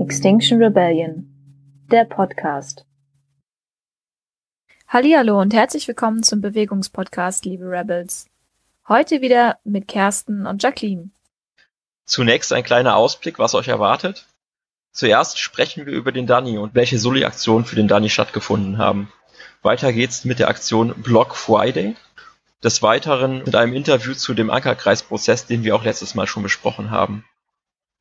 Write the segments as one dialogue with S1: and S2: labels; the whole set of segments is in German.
S1: Extinction Rebellion, der Podcast.
S2: Hallihallo und herzlich willkommen zum Bewegungspodcast, liebe Rebels. Heute wieder mit Kersten und Jacqueline.
S3: Zunächst ein kleiner Ausblick, was euch erwartet. Zuerst sprechen wir über den Danny und welche Soli-Aktionen für den Danny stattgefunden haben. Weiter geht's mit der Aktion Block Friday. Des Weiteren mit einem Interview zu dem Ankerkreisprozess, den wir auch letztes Mal schon besprochen haben.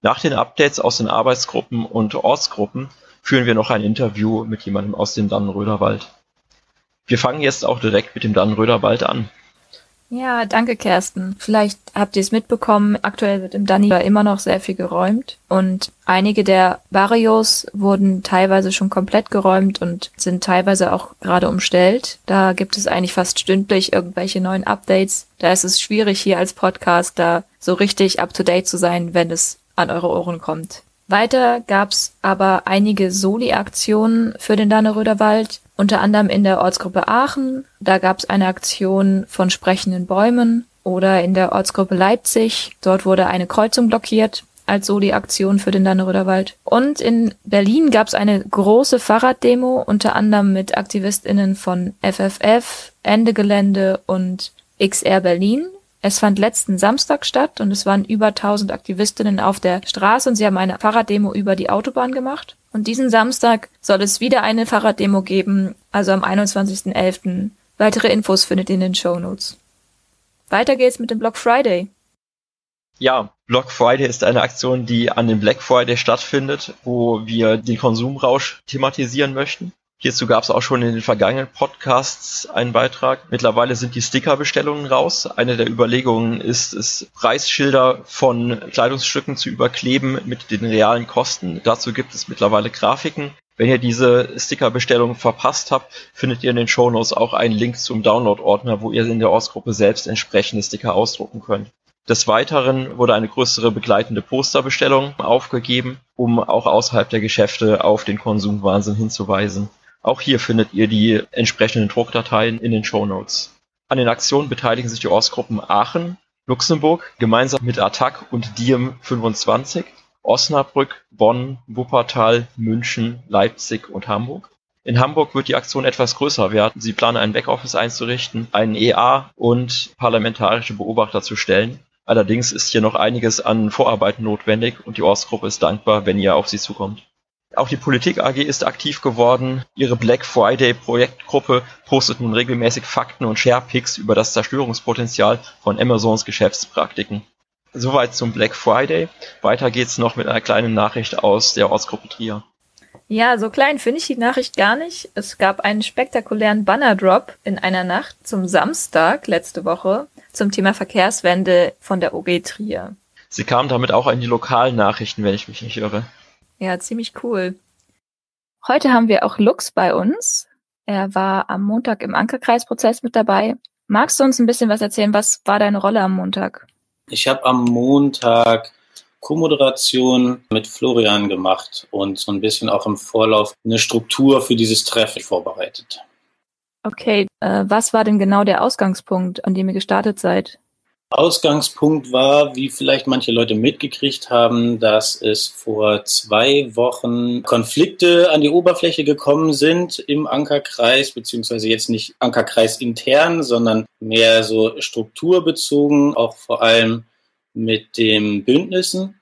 S3: Nach den Updates aus den Arbeitsgruppen und Ortsgruppen führen wir noch ein Interview mit jemandem aus dem Dannenröderwald. Wir fangen jetzt auch direkt mit dem Dannenröderwald an.
S2: Ja, danke Kersten. Vielleicht habt ihr es mitbekommen, aktuell wird im Danny immer noch sehr viel geräumt und einige der Barrios wurden teilweise schon komplett geräumt und sind teilweise auch gerade umstellt. Da gibt es eigentlich fast stündlich irgendwelche neuen Updates. Da ist es schwierig hier als Podcaster so richtig up-to-date zu sein, wenn es an eure Ohren kommt. Weiter gab's aber einige Soli-Aktionen für den Danneröder Wald unter anderem in der Ortsgruppe Aachen, da gab es eine Aktion von sprechenden Bäumen oder in der Ortsgruppe Leipzig, dort wurde eine Kreuzung blockiert als Soli-Aktion für den Danneröder Wald. Und in Berlin gab es eine große Fahrraddemo, unter anderem mit AktivistInnen von FFF, Ende Gelände und XR Berlin. Es fand letzten Samstag statt und es waren über 1000 Aktivistinnen auf der Straße und sie haben eine Fahrraddemo über die Autobahn gemacht. Und diesen Samstag soll es wieder eine Fahrraddemo geben, also am 21.11. Weitere Infos findet ihr in den Show Notes. Weiter geht's mit dem Block Friday.
S3: Ja, Block Friday ist eine Aktion, die an dem Black Friday stattfindet, wo wir den Konsumrausch thematisieren möchten. Hierzu gab es auch schon in den vergangenen Podcasts einen Beitrag. Mittlerweile sind die Stickerbestellungen raus. Eine der Überlegungen ist es, Preisschilder von Kleidungsstücken zu überkleben mit den realen Kosten. Dazu gibt es mittlerweile Grafiken. Wenn ihr diese Stickerbestellung verpasst habt, findet ihr in den Shownotes auch einen Link zum Download-Ordner, wo ihr in der Ortsgruppe selbst entsprechende Sticker ausdrucken könnt. Des Weiteren wurde eine größere begleitende Posterbestellung aufgegeben, um auch außerhalb der Geschäfte auf den Konsumwahnsinn hinzuweisen. Auch hier findet ihr die entsprechenden Druckdateien in den Show Notes. An den Aktionen beteiligen sich die Ortsgruppen Aachen, Luxemburg gemeinsam mit Attac und Diem 25, Osnabrück, Bonn, Wuppertal, München, Leipzig und Hamburg. In Hamburg wird die Aktion etwas größer werden. Sie planen ein Backoffice einzurichten, einen EA und parlamentarische Beobachter zu stellen. Allerdings ist hier noch einiges an Vorarbeiten notwendig und die Ortsgruppe ist dankbar, wenn ihr auf sie zukommt. Auch die Politik AG ist aktiv geworden. Ihre Black Friday Projektgruppe postet nun regelmäßig Fakten und Sharepics über das Zerstörungspotenzial von Amazons Geschäftspraktiken. Soweit zum Black Friday. Weiter geht's noch mit einer kleinen Nachricht aus der Ortsgruppe Trier.
S2: Ja, so klein finde ich die Nachricht gar nicht. Es gab einen spektakulären Bannerdrop in einer Nacht zum Samstag letzte Woche zum Thema Verkehrswende von der OG Trier.
S3: Sie kam damit auch in die lokalen Nachrichten, wenn ich mich nicht irre.
S2: Ja, ziemlich cool. Heute haben wir auch Lux bei uns. Er war am Montag im Ankerkreisprozess mit dabei. Magst du uns ein bisschen was erzählen? Was war deine Rolle am Montag?
S4: Ich habe am Montag Co-Moderation mit Florian gemacht und so ein bisschen auch im Vorlauf eine Struktur für dieses Treffen vorbereitet.
S2: Okay, äh, was war denn genau der Ausgangspunkt, an dem ihr gestartet seid?
S4: Ausgangspunkt war, wie vielleicht manche Leute mitgekriegt haben, dass es vor zwei Wochen Konflikte an die Oberfläche gekommen sind im Ankerkreis, beziehungsweise jetzt nicht Ankerkreis intern, sondern mehr so strukturbezogen, auch vor allem mit den Bündnissen.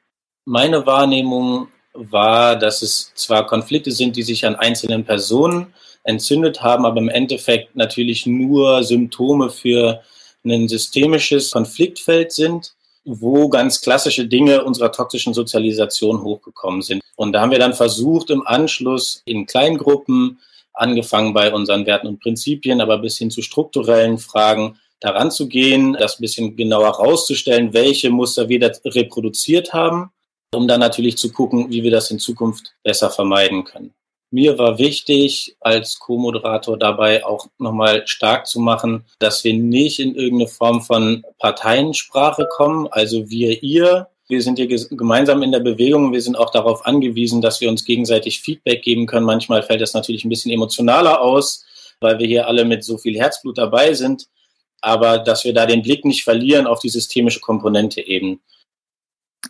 S4: Meine Wahrnehmung war, dass es zwar Konflikte sind, die sich an einzelnen Personen entzündet haben, aber im Endeffekt natürlich nur Symptome für ein systemisches Konfliktfeld sind, wo ganz klassische Dinge unserer toxischen Sozialisation hochgekommen sind. Und da haben wir dann versucht, im Anschluss in Kleingruppen, angefangen bei unseren Werten und Prinzipien, aber bis hin zu strukturellen Fragen, daran zu gehen, das ein bisschen genauer herauszustellen, welche Muster wir da reproduziert haben, um dann natürlich zu gucken, wie wir das in Zukunft besser vermeiden können. Mir war wichtig, als Co-Moderator dabei auch nochmal stark zu machen, dass wir nicht in irgendeine Form von Parteiensprache kommen, also wir, ihr. Wir sind hier gemeinsam in der Bewegung. Wir sind auch darauf angewiesen, dass wir uns gegenseitig Feedback geben können. Manchmal fällt das natürlich ein bisschen emotionaler aus, weil wir hier alle mit so viel Herzblut dabei sind. Aber dass wir da den Blick nicht verlieren auf die systemische Komponente eben.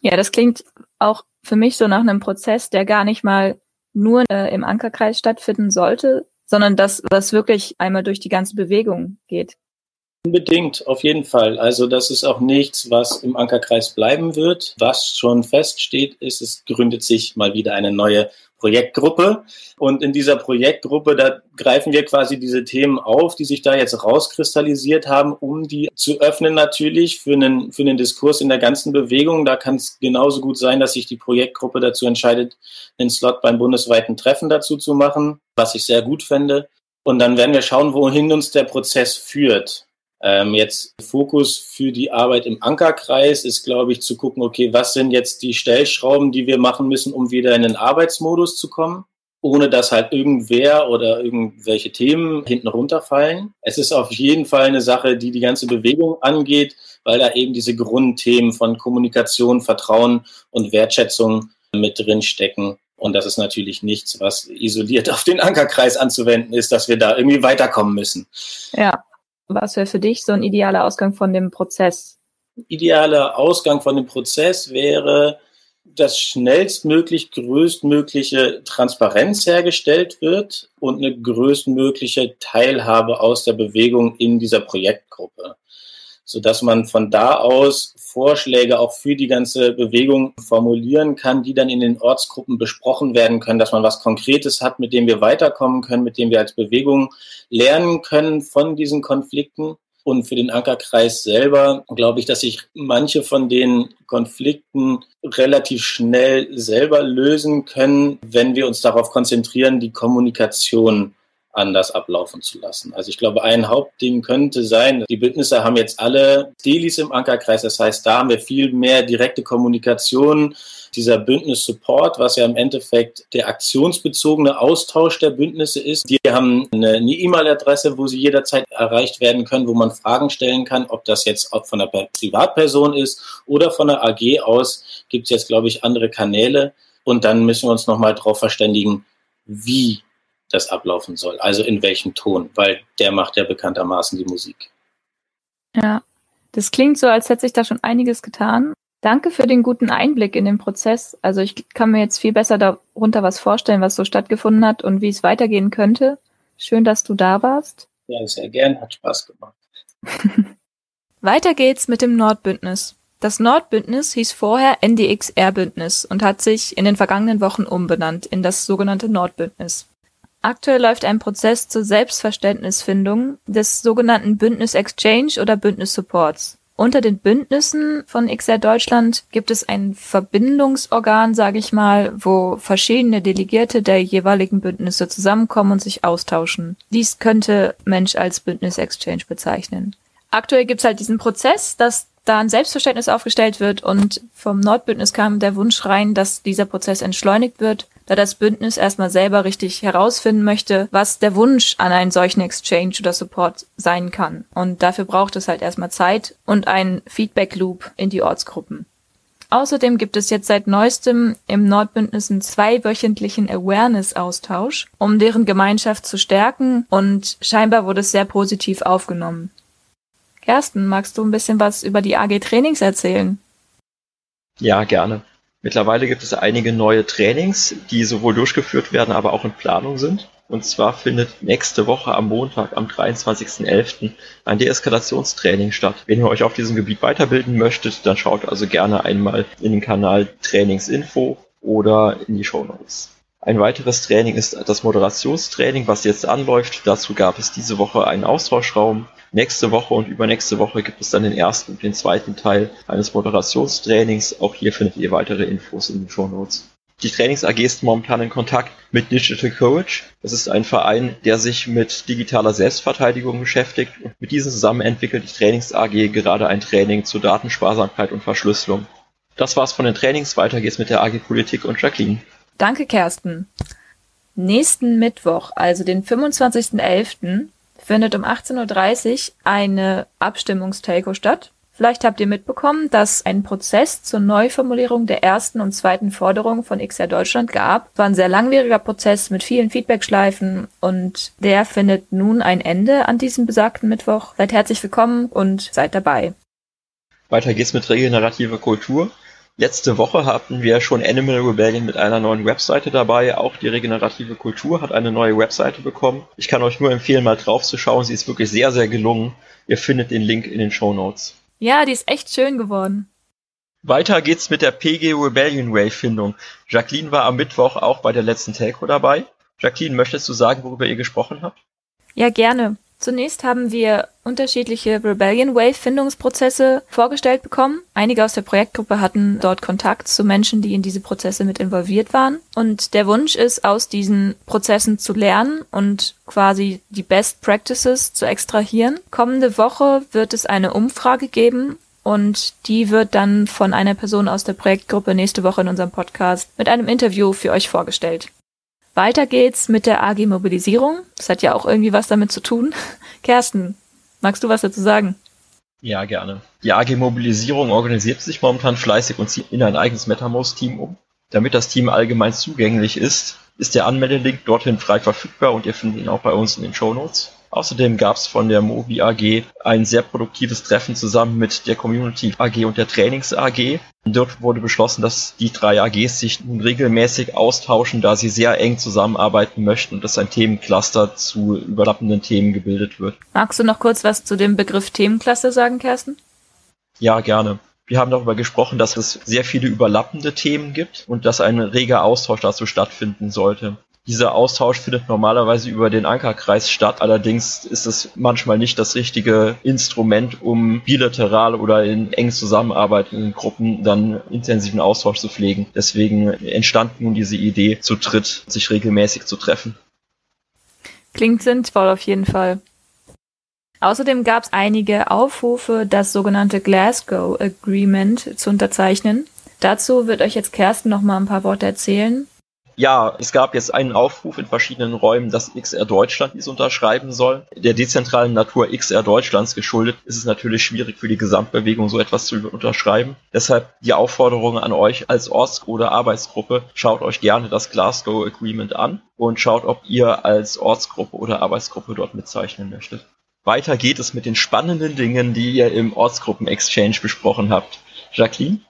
S2: Ja, das klingt auch für mich so nach einem Prozess, der gar nicht mal nur äh, im Ankerkreis stattfinden sollte, sondern das, was wirklich einmal durch die ganze Bewegung geht.
S4: Unbedingt, auf jeden Fall. Also das ist auch nichts, was im Ankerkreis bleiben wird. Was schon feststeht, ist, es gründet sich mal wieder eine neue Projektgruppe. Und in dieser Projektgruppe, da greifen wir quasi diese Themen auf, die sich da jetzt rauskristallisiert haben, um die zu öffnen natürlich für einen, für einen Diskurs in der ganzen Bewegung. Da kann es genauso gut sein, dass sich die Projektgruppe dazu entscheidet, einen Slot beim bundesweiten Treffen dazu zu machen, was ich sehr gut fände. Und dann werden wir schauen, wohin uns der Prozess führt. Ähm, jetzt Fokus für die Arbeit im Ankerkreis ist, glaube ich, zu gucken, okay, was sind jetzt die Stellschrauben, die wir machen müssen, um wieder in den Arbeitsmodus zu kommen, ohne dass halt irgendwer oder irgendwelche Themen hinten runterfallen. Es ist auf jeden Fall eine Sache, die die ganze Bewegung angeht, weil da eben diese Grundthemen von Kommunikation, Vertrauen und Wertschätzung mit drin stecken. Und das ist natürlich nichts, was isoliert auf den Ankerkreis anzuwenden ist, dass wir da irgendwie weiterkommen müssen.
S2: Ja, was wäre für dich so ein idealer Ausgang von dem Prozess?
S4: Idealer Ausgang von dem Prozess wäre, dass schnellstmöglich größtmögliche Transparenz hergestellt wird und eine größtmögliche Teilhabe aus der Bewegung in dieser Projektgruppe, sodass man von da aus Vorschläge auch für die ganze Bewegung formulieren kann, die dann in den Ortsgruppen besprochen werden können, dass man was Konkretes hat, mit dem wir weiterkommen können, mit dem wir als Bewegung lernen können von diesen Konflikten. Und für den Ankerkreis selber glaube ich, dass sich manche von den Konflikten relativ schnell selber lösen können, wenn wir uns darauf konzentrieren, die Kommunikation anders ablaufen zu lassen. Also ich glaube, ein Hauptding könnte sein, die Bündnisse haben jetzt alle Delis im Ankerkreis. Das heißt, da haben wir viel mehr direkte Kommunikation, dieser Bündnis-Support, was ja im Endeffekt der aktionsbezogene Austausch der Bündnisse ist. Die haben eine E-Mail-Adresse, wo sie jederzeit erreicht werden können, wo man Fragen stellen kann, ob das jetzt auch von einer Privatperson ist oder von der AG aus, gibt es jetzt, glaube ich, andere Kanäle. Und dann müssen wir uns nochmal darauf verständigen, wie das ablaufen soll. Also in welchem Ton, weil der macht ja bekanntermaßen die Musik.
S2: Ja, das klingt so, als hätte sich da schon einiges getan. Danke für den guten Einblick in den Prozess. Also ich kann mir jetzt viel besser darunter was vorstellen, was so stattgefunden hat und wie es weitergehen könnte. Schön, dass du da warst.
S4: Ja, sehr gern, hat Spaß gemacht.
S2: Weiter geht's mit dem Nordbündnis. Das Nordbündnis hieß vorher NDXR-Bündnis und hat sich in den vergangenen Wochen umbenannt in das sogenannte Nordbündnis. Aktuell läuft ein Prozess zur Selbstverständnisfindung des sogenannten Bündnis Exchange oder Bündnis Supports. Unter den Bündnissen von XR Deutschland gibt es ein Verbindungsorgan, sage ich mal, wo verschiedene Delegierte der jeweiligen Bündnisse zusammenkommen und sich austauschen. Dies könnte Mensch als Bündnis Exchange bezeichnen. Aktuell gibt es halt diesen Prozess, dass da ein Selbstverständnis aufgestellt wird und vom Nordbündnis kam der Wunsch rein, dass dieser Prozess entschleunigt wird da das Bündnis erstmal selber richtig herausfinden möchte, was der Wunsch an einen solchen Exchange oder Support sein kann. Und dafür braucht es halt erstmal Zeit und einen Feedback Loop in die Ortsgruppen. Außerdem gibt es jetzt seit neuestem im Nordbündnis einen zweiwöchentlichen Awareness-Austausch, um deren Gemeinschaft zu stärken und scheinbar wurde es sehr positiv aufgenommen. Kersten, magst du ein bisschen was über die AG Trainings erzählen?
S3: Ja, gerne. Mittlerweile gibt es einige neue Trainings, die sowohl durchgeführt werden, aber auch in Planung sind. Und zwar findet nächste Woche am Montag, am 23.11. ein Deeskalationstraining statt. Wenn ihr euch auf diesem Gebiet weiterbilden möchtet, dann schaut also gerne einmal in den Kanal Trainingsinfo oder in die Show Notes. Ein weiteres Training ist das Moderationstraining, was jetzt anläuft. Dazu gab es diese Woche einen Austauschraum Nächste Woche und übernächste Woche gibt es dann den ersten und den zweiten Teil eines Moderationstrainings. Auch hier findet ihr weitere Infos in den Show Notes. Die Trainings AG ist momentan in Kontakt mit Digital Courage. Das ist ein Verein, der sich mit digitaler Selbstverteidigung beschäftigt. Und mit diesem zusammen entwickelt die Trainings AG gerade ein Training zur Datensparsamkeit und Verschlüsselung. Das war's von den Trainings. Weiter geht's mit der AG Politik und Jacqueline.
S2: Danke, Kersten. Nächsten Mittwoch, also den 25.11., findet um 18.30 Uhr eine Abstimmungstelco statt. Vielleicht habt ihr mitbekommen, dass ein Prozess zur Neuformulierung der ersten und zweiten Forderung von XR Deutschland gab. Es war ein sehr langwieriger Prozess mit vielen Feedbackschleifen und der findet nun ein Ende an diesem besagten Mittwoch. Seid herzlich willkommen und seid dabei.
S3: Weiter geht's mit regenerative Kultur. Letzte Woche hatten wir schon Animal Rebellion mit einer neuen Webseite dabei. Auch die regenerative Kultur hat eine neue Webseite bekommen. Ich kann euch nur empfehlen, mal drauf zu schauen. Sie ist wirklich sehr, sehr gelungen. Ihr findet den Link in den Show Notes.
S2: Ja, die ist echt schön geworden.
S3: Weiter geht's mit der PG Rebellion Wave Findung. Jacqueline war am Mittwoch auch bei der letzten Telco dabei. Jacqueline, möchtest du sagen, worüber ihr gesprochen habt?
S2: Ja, gerne. Zunächst haben wir unterschiedliche Rebellion Wave Findungsprozesse vorgestellt bekommen. Einige aus der Projektgruppe hatten dort Kontakt zu Menschen, die in diese Prozesse mit involviert waren. Und der Wunsch ist, aus diesen Prozessen zu lernen und quasi die Best Practices zu extrahieren. Kommende Woche wird es eine Umfrage geben, und die wird dann von einer Person aus der Projektgruppe nächste Woche in unserem Podcast mit einem Interview für euch vorgestellt. Weiter geht's mit der AG Mobilisierung. Das hat ja auch irgendwie was damit zu tun. Kersten, magst du was dazu sagen?
S3: Ja, gerne. Die AG Mobilisierung organisiert sich momentan fleißig und zieht in ein eigenes MetaMost-Team um. Damit das Team allgemein zugänglich ist, ist der Anmeldelink dorthin frei verfügbar und ihr findet ihn auch bei uns in den Show Notes. Außerdem gab es von der Mobi AG ein sehr produktives Treffen zusammen mit der Community AG und der Trainings AG. Dort wurde beschlossen, dass die drei AGs sich nun regelmäßig austauschen, da sie sehr eng zusammenarbeiten möchten und dass ein Themencluster zu überlappenden Themen gebildet wird.
S2: Magst du noch kurz was zu dem Begriff Themencluster sagen, Kersten?
S3: Ja, gerne. Wir haben darüber gesprochen, dass es sehr viele überlappende Themen gibt und dass ein reger Austausch dazu stattfinden sollte. Dieser Austausch findet normalerweise über den Ankerkreis statt. Allerdings ist es manchmal nicht das richtige Instrument, um bilateral oder in eng zusammenarbeitenden Gruppen dann intensiven Austausch zu pflegen. Deswegen entstand nun diese Idee, zu dritt sich regelmäßig zu treffen.
S2: Klingt sinnvoll auf jeden Fall. Außerdem gab es einige Aufrufe, das sogenannte Glasgow Agreement zu unterzeichnen. Dazu wird euch jetzt Kersten noch mal ein paar Worte erzählen.
S3: Ja, es gab jetzt einen Aufruf in verschiedenen Räumen, dass XR Deutschland dies unterschreiben soll. Der dezentralen Natur XR Deutschlands geschuldet ist es natürlich schwierig für die Gesamtbewegung so etwas zu unterschreiben. Deshalb die Aufforderung an euch als Orts- oder Arbeitsgruppe, schaut euch gerne das Glasgow Agreement an und schaut, ob ihr als Ortsgruppe oder Arbeitsgruppe dort mitzeichnen möchtet. Weiter geht es mit den spannenden Dingen, die ihr im Ortsgruppen-Exchange besprochen habt. Jacqueline?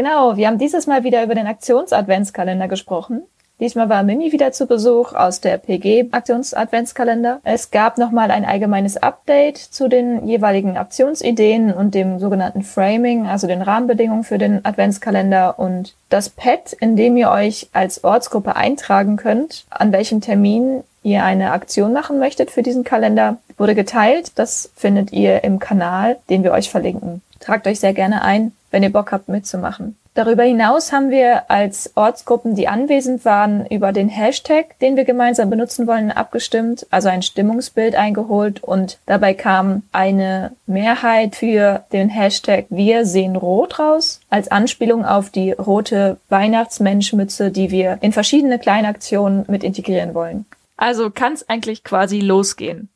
S1: Genau, wir haben dieses Mal wieder über den Aktions-Adventskalender gesprochen. Diesmal war Mimi wieder zu Besuch aus der PG-Aktions-Adventskalender. Es gab nochmal ein allgemeines Update zu den jeweiligen Aktionsideen und dem sogenannten Framing, also den Rahmenbedingungen für den Adventskalender und das Pad, in dem ihr euch als Ortsgruppe eintragen könnt, an welchem Termin ihr eine Aktion machen möchtet für diesen Kalender, wurde geteilt. Das findet ihr im Kanal, den wir euch verlinken. Tragt euch sehr gerne ein, wenn ihr Bock habt mitzumachen. Darüber hinaus haben wir als Ortsgruppen, die anwesend waren, über den Hashtag, den wir gemeinsam benutzen wollen, abgestimmt, also ein Stimmungsbild eingeholt und dabei kam eine Mehrheit für den Hashtag Wir sehen rot raus, als Anspielung auf die rote Weihnachtsmenschmütze, die wir in verschiedene Kleinaktionen mit integrieren wollen.
S2: Also kann es eigentlich quasi losgehen.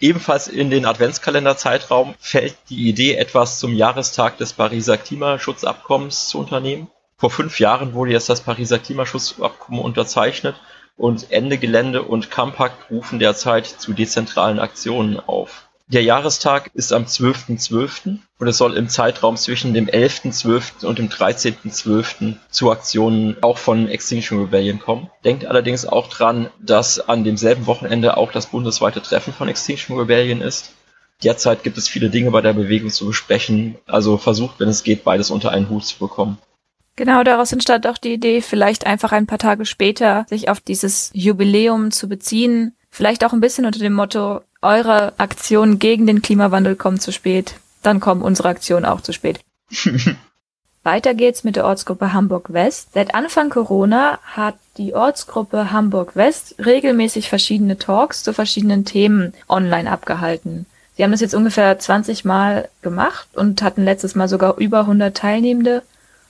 S3: Ebenfalls in den Adventskalenderzeitraum fällt die Idee, etwas zum Jahrestag des Pariser Klimaschutzabkommens zu unternehmen. Vor fünf Jahren wurde jetzt das Pariser Klimaschutzabkommen unterzeichnet und Ende Gelände und Kampakt rufen derzeit zu dezentralen Aktionen auf. Der Jahrestag ist am 12.12. .12. und es soll im Zeitraum zwischen dem 11.12. und dem 13.12. zu Aktionen auch von Extinction Rebellion kommen. Denkt allerdings auch dran, dass an demselben Wochenende auch das bundesweite Treffen von Extinction Rebellion ist. Derzeit gibt es viele Dinge bei der Bewegung zu besprechen, also versucht, wenn es geht, beides unter einen Hut zu bekommen.
S2: Genau, daraus entstand auch die Idee, vielleicht einfach ein paar Tage später sich auf dieses Jubiläum zu beziehen. Vielleicht auch ein bisschen unter dem Motto, eure Aktionen gegen den Klimawandel kommen zu spät, dann kommen unsere Aktionen auch zu spät. Weiter geht's mit der Ortsgruppe Hamburg West. Seit Anfang Corona hat die Ortsgruppe Hamburg West regelmäßig verschiedene Talks zu verschiedenen Themen online abgehalten. Sie haben das jetzt ungefähr 20 Mal gemacht und hatten letztes Mal sogar über 100 Teilnehmende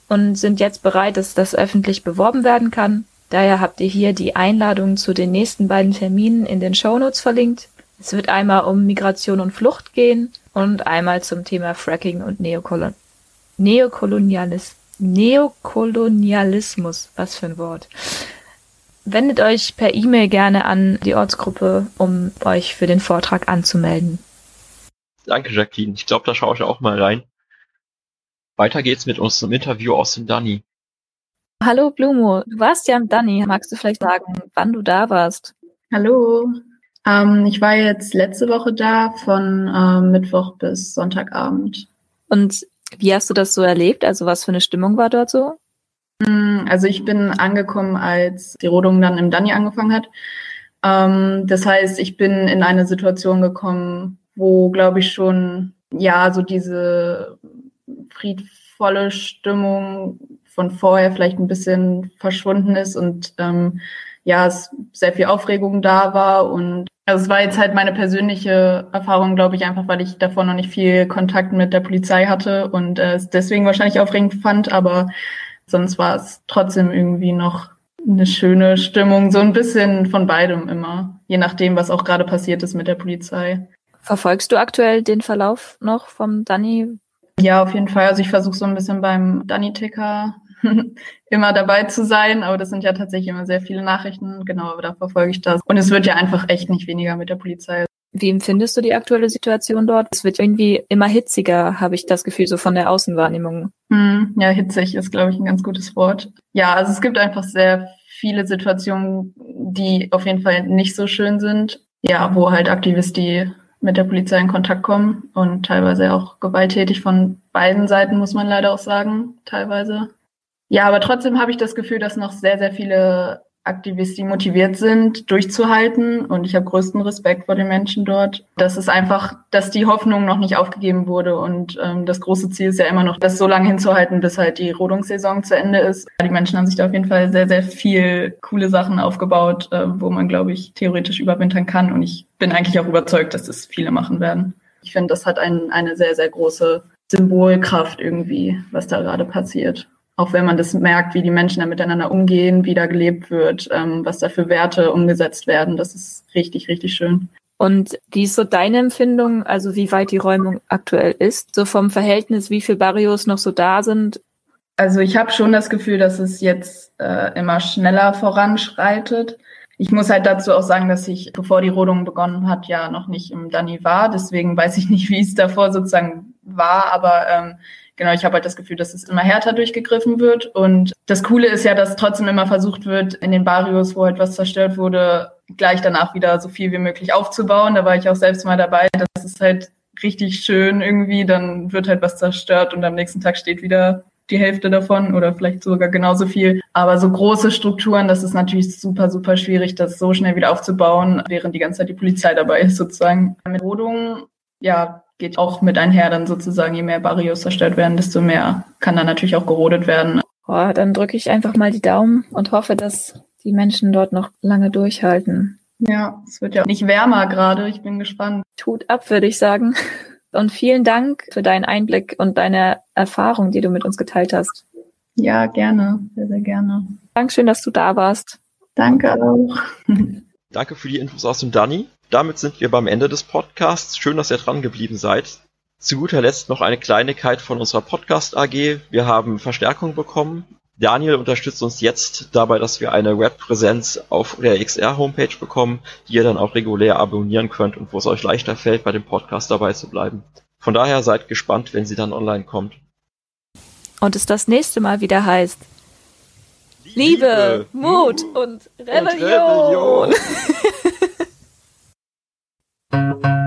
S2: und sind jetzt bereit, dass das öffentlich beworben werden kann. Daher habt ihr hier die Einladung zu den nächsten beiden Terminen in den Shownotes verlinkt. Es wird einmal um Migration und Flucht gehen und einmal zum Thema Fracking und Neokolon Neokolonialis Neokolonialismus. Was für ein Wort. Wendet euch per E-Mail gerne an die Ortsgruppe, um euch für den Vortrag anzumelden.
S3: Danke, Jacqueline. Ich glaube, da schaue ich auch mal rein. Weiter geht's mit unserem Interview aus dem Dani.
S2: Hallo Blumo, du warst ja im Dani. Magst du vielleicht sagen, wann du da warst?
S5: Hallo, ähm, ich war jetzt letzte Woche da von äh, Mittwoch bis Sonntagabend.
S2: Und wie hast du das so erlebt? Also was für eine Stimmung war dort so?
S5: Mm, also ich bin angekommen, als die Rodung dann im Dani angefangen hat. Ähm, das heißt, ich bin in eine Situation gekommen, wo, glaube ich, schon ja so diese friedvolle Stimmung von vorher vielleicht ein bisschen verschwunden ist und ähm, ja, es sehr viel Aufregung da war und also es war jetzt halt meine persönliche Erfahrung, glaube ich, einfach, weil ich davor noch nicht viel Kontakt mit der Polizei hatte und äh, es deswegen wahrscheinlich aufregend fand, aber sonst war es trotzdem irgendwie noch eine schöne Stimmung, so ein bisschen von beidem immer, je nachdem, was auch gerade passiert ist mit der Polizei.
S2: Verfolgst du aktuell den Verlauf noch vom Danny?
S5: Ja, auf jeden Fall. Also ich versuche so ein bisschen beim Danny-Ticker immer dabei zu sein, aber das sind ja tatsächlich immer sehr viele Nachrichten. Genau, aber da verfolge ich das. Und es wird ja einfach echt nicht weniger mit der Polizei.
S2: Wie empfindest du die aktuelle Situation dort? Es wird irgendwie immer hitziger, habe ich das Gefühl, so von der Außenwahrnehmung.
S5: Hm, ja, hitzig ist, glaube ich, ein ganz gutes Wort. Ja, also es gibt einfach sehr viele Situationen, die auf jeden Fall nicht so schön sind. Ja, wo halt Aktivisten mit der Polizei in Kontakt kommen und teilweise auch gewalttätig von beiden Seiten, muss man leider auch sagen, teilweise. Ja, aber trotzdem habe ich das Gefühl, dass noch sehr, sehr viele Aktivisten motiviert sind, durchzuhalten. Und ich habe größten Respekt vor den Menschen dort. Das ist einfach, dass die Hoffnung noch nicht aufgegeben wurde. Und ähm, das große Ziel ist ja immer noch, das so lange hinzuhalten, bis halt die Rodungssaison zu Ende ist. Die Menschen haben sich da auf jeden Fall sehr, sehr viel coole Sachen aufgebaut, äh, wo man, glaube ich, theoretisch überwintern kann. Und ich bin eigentlich auch überzeugt, dass das viele machen werden. Ich finde, das hat ein, eine sehr, sehr große Symbolkraft irgendwie, was da gerade passiert auch wenn man das merkt, wie die Menschen da miteinander umgehen, wie da gelebt wird, ähm, was da für Werte umgesetzt werden. Das ist richtig, richtig schön.
S2: Und wie ist so deine Empfindung, also wie weit die Räumung aktuell ist, so vom Verhältnis, wie viele Barrios noch so da sind?
S5: Also ich habe schon das Gefühl, dass es jetzt äh, immer schneller voranschreitet. Ich muss halt dazu auch sagen, dass ich, bevor die Rodung begonnen hat, ja noch nicht im Dani war. Deswegen weiß ich nicht, wie es davor sozusagen war. Aber ähm, genau, ich habe halt das Gefühl, dass es immer härter durchgegriffen wird. Und das Coole ist ja, dass trotzdem immer versucht wird, in den Barrios, wo etwas zerstört wurde, gleich danach wieder so viel wie möglich aufzubauen. Da war ich auch selbst mal dabei. Das ist halt richtig schön irgendwie. Dann wird halt was zerstört und am nächsten Tag steht wieder die Hälfte davon oder vielleicht sogar genauso viel. Aber so große Strukturen, das ist natürlich super, super schwierig, das so schnell wieder aufzubauen, während die ganze Zeit die Polizei dabei ist sozusagen. Mit Rodungen, ja, geht auch mit einher dann sozusagen, je mehr Barrios zerstört werden, desto mehr kann dann natürlich auch gerodet werden.
S2: Boah, dann drücke ich einfach mal die Daumen und hoffe, dass die Menschen dort noch lange durchhalten.
S5: Ja, es wird ja nicht wärmer gerade. Ich bin gespannt.
S2: Tut ab, würde ich sagen. Und vielen Dank für deinen Einblick und deine Erfahrung, die du mit uns geteilt hast.
S5: Ja, gerne. Sehr, sehr gerne.
S2: Dankeschön, dass du da warst.
S5: Danke auch.
S3: Danke für die Infos aus dem Danny. Damit sind wir beim Ende des Podcasts. Schön, dass ihr dran geblieben seid. Zu guter Letzt noch eine Kleinigkeit von unserer Podcast AG. Wir haben Verstärkung bekommen. Daniel unterstützt uns jetzt dabei, dass wir eine Webpräsenz auf der XR Homepage bekommen, die ihr dann auch regulär abonnieren könnt und wo es euch leichter fällt, bei dem Podcast dabei zu bleiben. Von daher seid gespannt, wenn sie dann online kommt.
S2: Und es das nächste Mal wieder heißt Liebe, Liebe Mut und Rebellion. Und Rebellion. Música